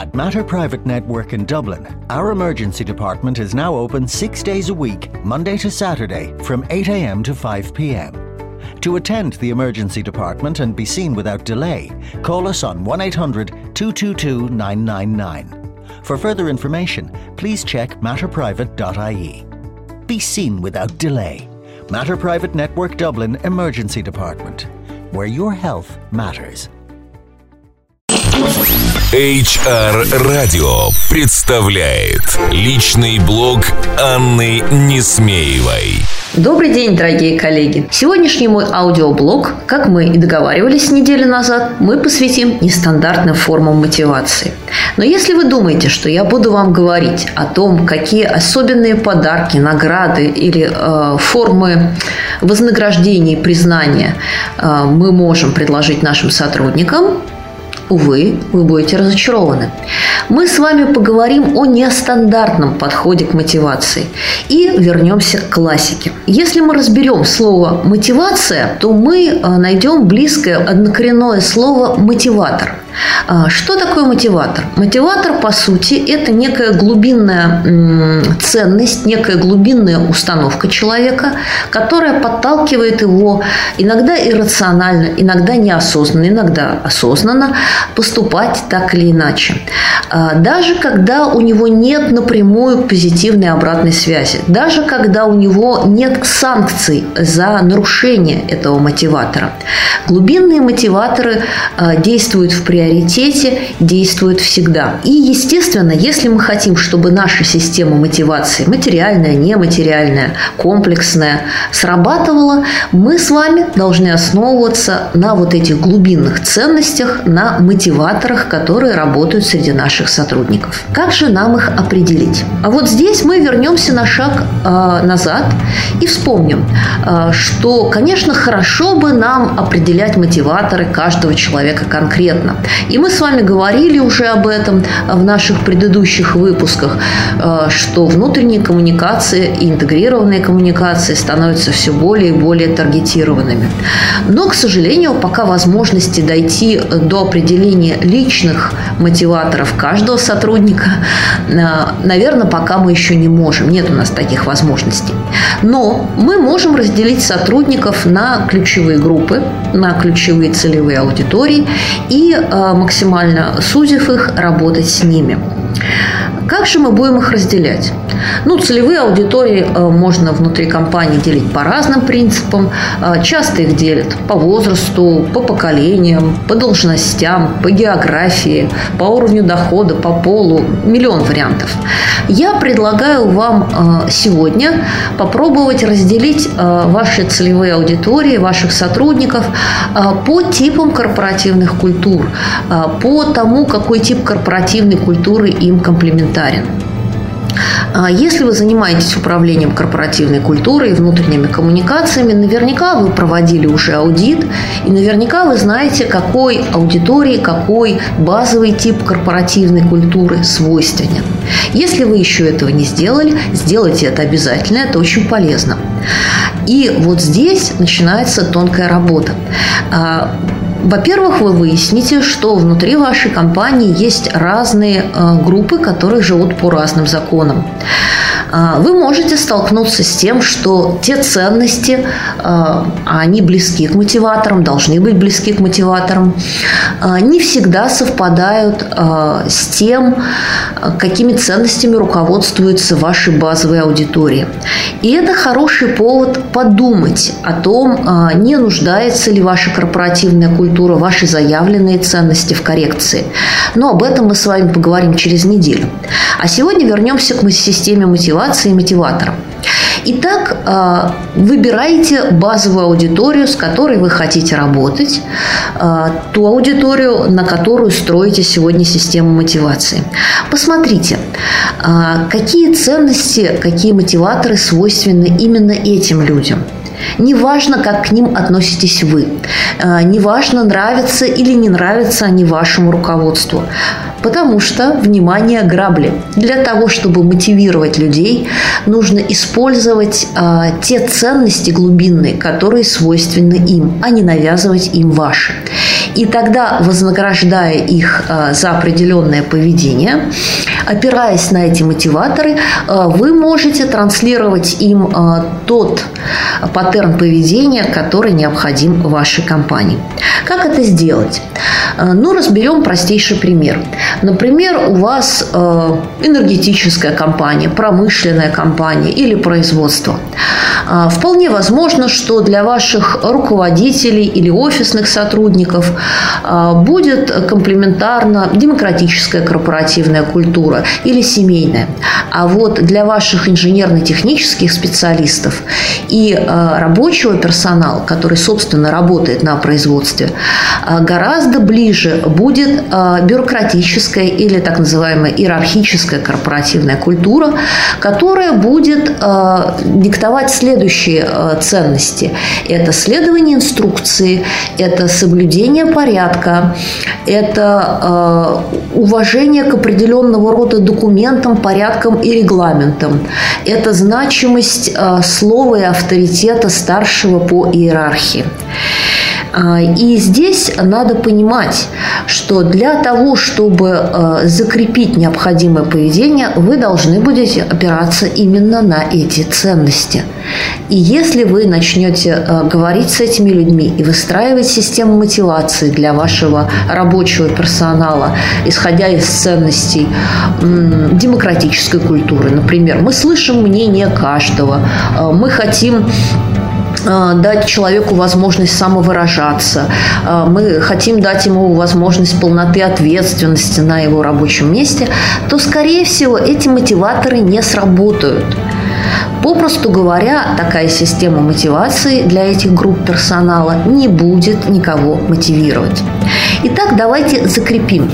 At Matter Private Network in Dublin, our emergency department is now open six days a week, Monday to Saturday, from 8am to 5pm. To attend the emergency department and be seen without delay, call us on 1 800 222 999. For further information, please check matterprivate.ie. Be seen without delay. Matter Private Network Dublin Emergency Department, where your health matters. HR Radio представляет личный блог Анны Несмеевой. Добрый день, дорогие коллеги! Сегодняшний мой аудиоблог, как мы и договаривались неделю назад, мы посвятим нестандартным формам мотивации. Но если вы думаете, что я буду вам говорить о том, какие особенные подарки, награды или э, формы вознаграждения и признания э, мы можем предложить нашим сотрудникам, увы, вы будете разочарованы. Мы с вами поговорим о нестандартном подходе к мотивации и вернемся к классике. Если мы разберем слово «мотивация», то мы э, найдем близкое однокоренное слово «мотиватор». А, что такое мотиватор? Мотиватор, по сути, это некая глубинная ценность, некая глубинная установка человека, которая подталкивает его иногда иррационально, иногда неосознанно, иногда осознанно поступать так или иначе. А, даже когда у него нет напрямую позитивной обратной связи, даже когда у него нет санкций за нарушение этого мотиватора. Глубинные мотиваторы а, действуют в приоритете приоритете действует всегда. И, естественно, если мы хотим, чтобы наша система мотивации, материальная, нематериальная, комплексная, срабатывала, мы с вами должны основываться на вот этих глубинных ценностях, на мотиваторах, которые работают среди наших сотрудников. Как же нам их определить? А вот здесь мы вернемся на шаг э, назад и вспомним, что, конечно, хорошо бы нам определять мотиваторы каждого человека конкретно. И мы с вами говорили уже об этом в наших предыдущих выпусках, э, что внутренние коммуникации и интегрированные коммуникации становятся все более и более таргетированными. Но, к сожалению, пока возможности дойти до определения личных мотиваторов каждого сотрудника, э, наверное, пока мы еще не можем. Нет у нас таких возможностей. Но мы можем разделить сотрудников на ключевые группы, на ключевые целевые аудитории и э, максимально сузив их, работать с ними. Как же мы будем их разделять? Ну, целевые аудитории э, можно внутри компании делить по разным принципам. Э, часто их делят по возрасту, по поколениям, по должностям, по географии, по уровню дохода, по полу. Миллион вариантов. Я предлагаю вам э, сегодня попробовать разделить ваши целевые аудитории, ваших сотрудников по типам корпоративных культур, по тому, какой тип корпоративной культуры им комплементарен. А если вы занимаетесь управлением корпоративной культурой и внутренними коммуникациями, наверняка вы проводили уже аудит, и наверняка вы знаете, какой аудитории, какой базовый тип корпоративной культуры свойственен. Если вы еще этого не сделали, сделайте это обязательно, это очень полезно. И вот здесь начинается тонкая работа. Во-первых, вы выясните, что внутри вашей компании есть разные э, группы, которые живут по разным законам. А, вы можете столкнуться с тем, что те ценности, а, они близки к мотиваторам, должны быть близки к мотиваторам, а, не всегда совпадают с тем, какими ценностями руководствуются ваши базовые аудитории. И это хороший повод подумать о том, не нуждается ли ваша корпоративная культура, ваши заявленные ценности в коррекции. Но об этом мы с вами поговорим через неделю. А сегодня вернемся к системе мотивации мотивации и мотиватором. Итак, а, выбирайте базовую аудиторию, с которой вы хотите работать, а, ту аудиторию, на которую строите сегодня систему мотивации. Посмотрите, а, какие ценности, какие мотиваторы свойственны именно этим людям. Неважно, как к ним относитесь вы. Неважно, нравятся или не нравятся они вашему руководству. Потому что, внимание, грабли. Для того, чтобы мотивировать людей, нужно использовать э, те ценности глубинные, которые свойственны им, а не навязывать им ваши. И тогда, вознаграждая их э, за определенное поведение, опираясь на эти мотиваторы, вы можете транслировать им тот паттерн поведения, который необходим вашей компании. Как это сделать? Ну, разберем простейший пример. Например, у вас энергетическая компания, промышленная компания или производство. Вполне возможно, что для ваших руководителей или офисных сотрудников а, будет комплементарна демократическая корпоративная культура или семейная. А вот для ваших инженерно-технических специалистов и а, рабочего персонала, который, собственно, работает на производстве, а, гораздо ближе будет бюрократическая или так называемая иерархическая корпоративная культура, которая будет диктовать следующие ценности. Это следование инструкции, это соблюдение порядка, это э, уважение к определенного рода документам, порядкам и регламентам, это значимость э, слова и авторитета старшего по иерархии. А, и здесь надо понимать, что для того, чтобы э, закрепить необходимое поведение, вы должны будете опираться именно на эти ценности. И если вы начнете э, говорить с этими людьми и выстраивать систему мотивации для вашего рабочего персонала, исходя из ценностей демократической культуры, например, мы слышим мнение каждого, мы хотим дать человеку возможность самовыражаться. Э, мы хотим дать ему возможность полноты ответственности на его рабочем месте, то, скорее всего, эти мотиваторы не сработают. Попросту говоря, такая система мотивации для этих групп персонала не будет никого мотивировать. Итак, давайте закрепим.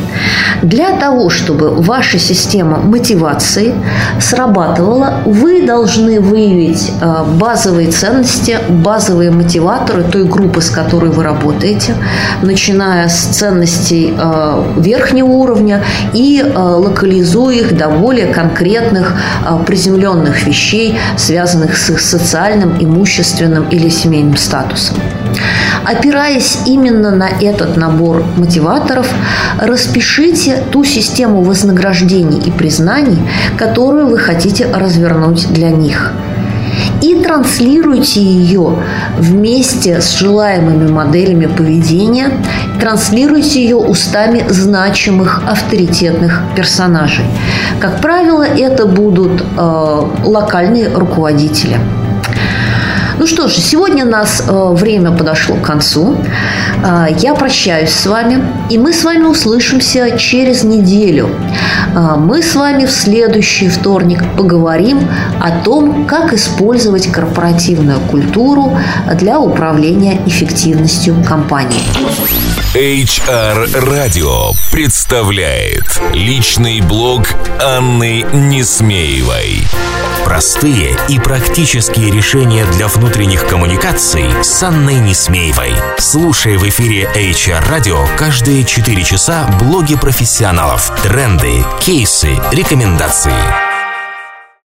Для того, чтобы ваша система мотивации срабатывала, вы должны выявить э, базовые ценности, базовые мотиваторы той группы, с которой вы работаете, начиная с ценностей э, верхнего уровня и э, локализуя их до более конкретных приземленных вещей, связанных с их социальным, имущественным или семейным статусом. Опираясь именно на этот набор мотиваторов, распишите ту систему вознаграждений и признаний, которую вы хотите развернуть для них и транслируйте ее вместе с желаемыми моделями поведения, транслируйте ее устами значимых авторитетных персонажей. Как правило, это будут э, локальные руководители. Ну что ж, сегодня у нас э, время подошло к концу. Э, я прощаюсь с вами, и мы с вами услышимся через неделю. Э, мы с вами в следующий вторник поговорим о том, как использовать корпоративную культуру для управления эффективностью компании. HR Radio представляет личный блог Анны Несмеевой. Простые и практические решения для внутренних коммуникаций с Анной Несмеевой. Слушай в эфире HR Radio каждые 4 часа блоги профессионалов, тренды, кейсы, рекомендации.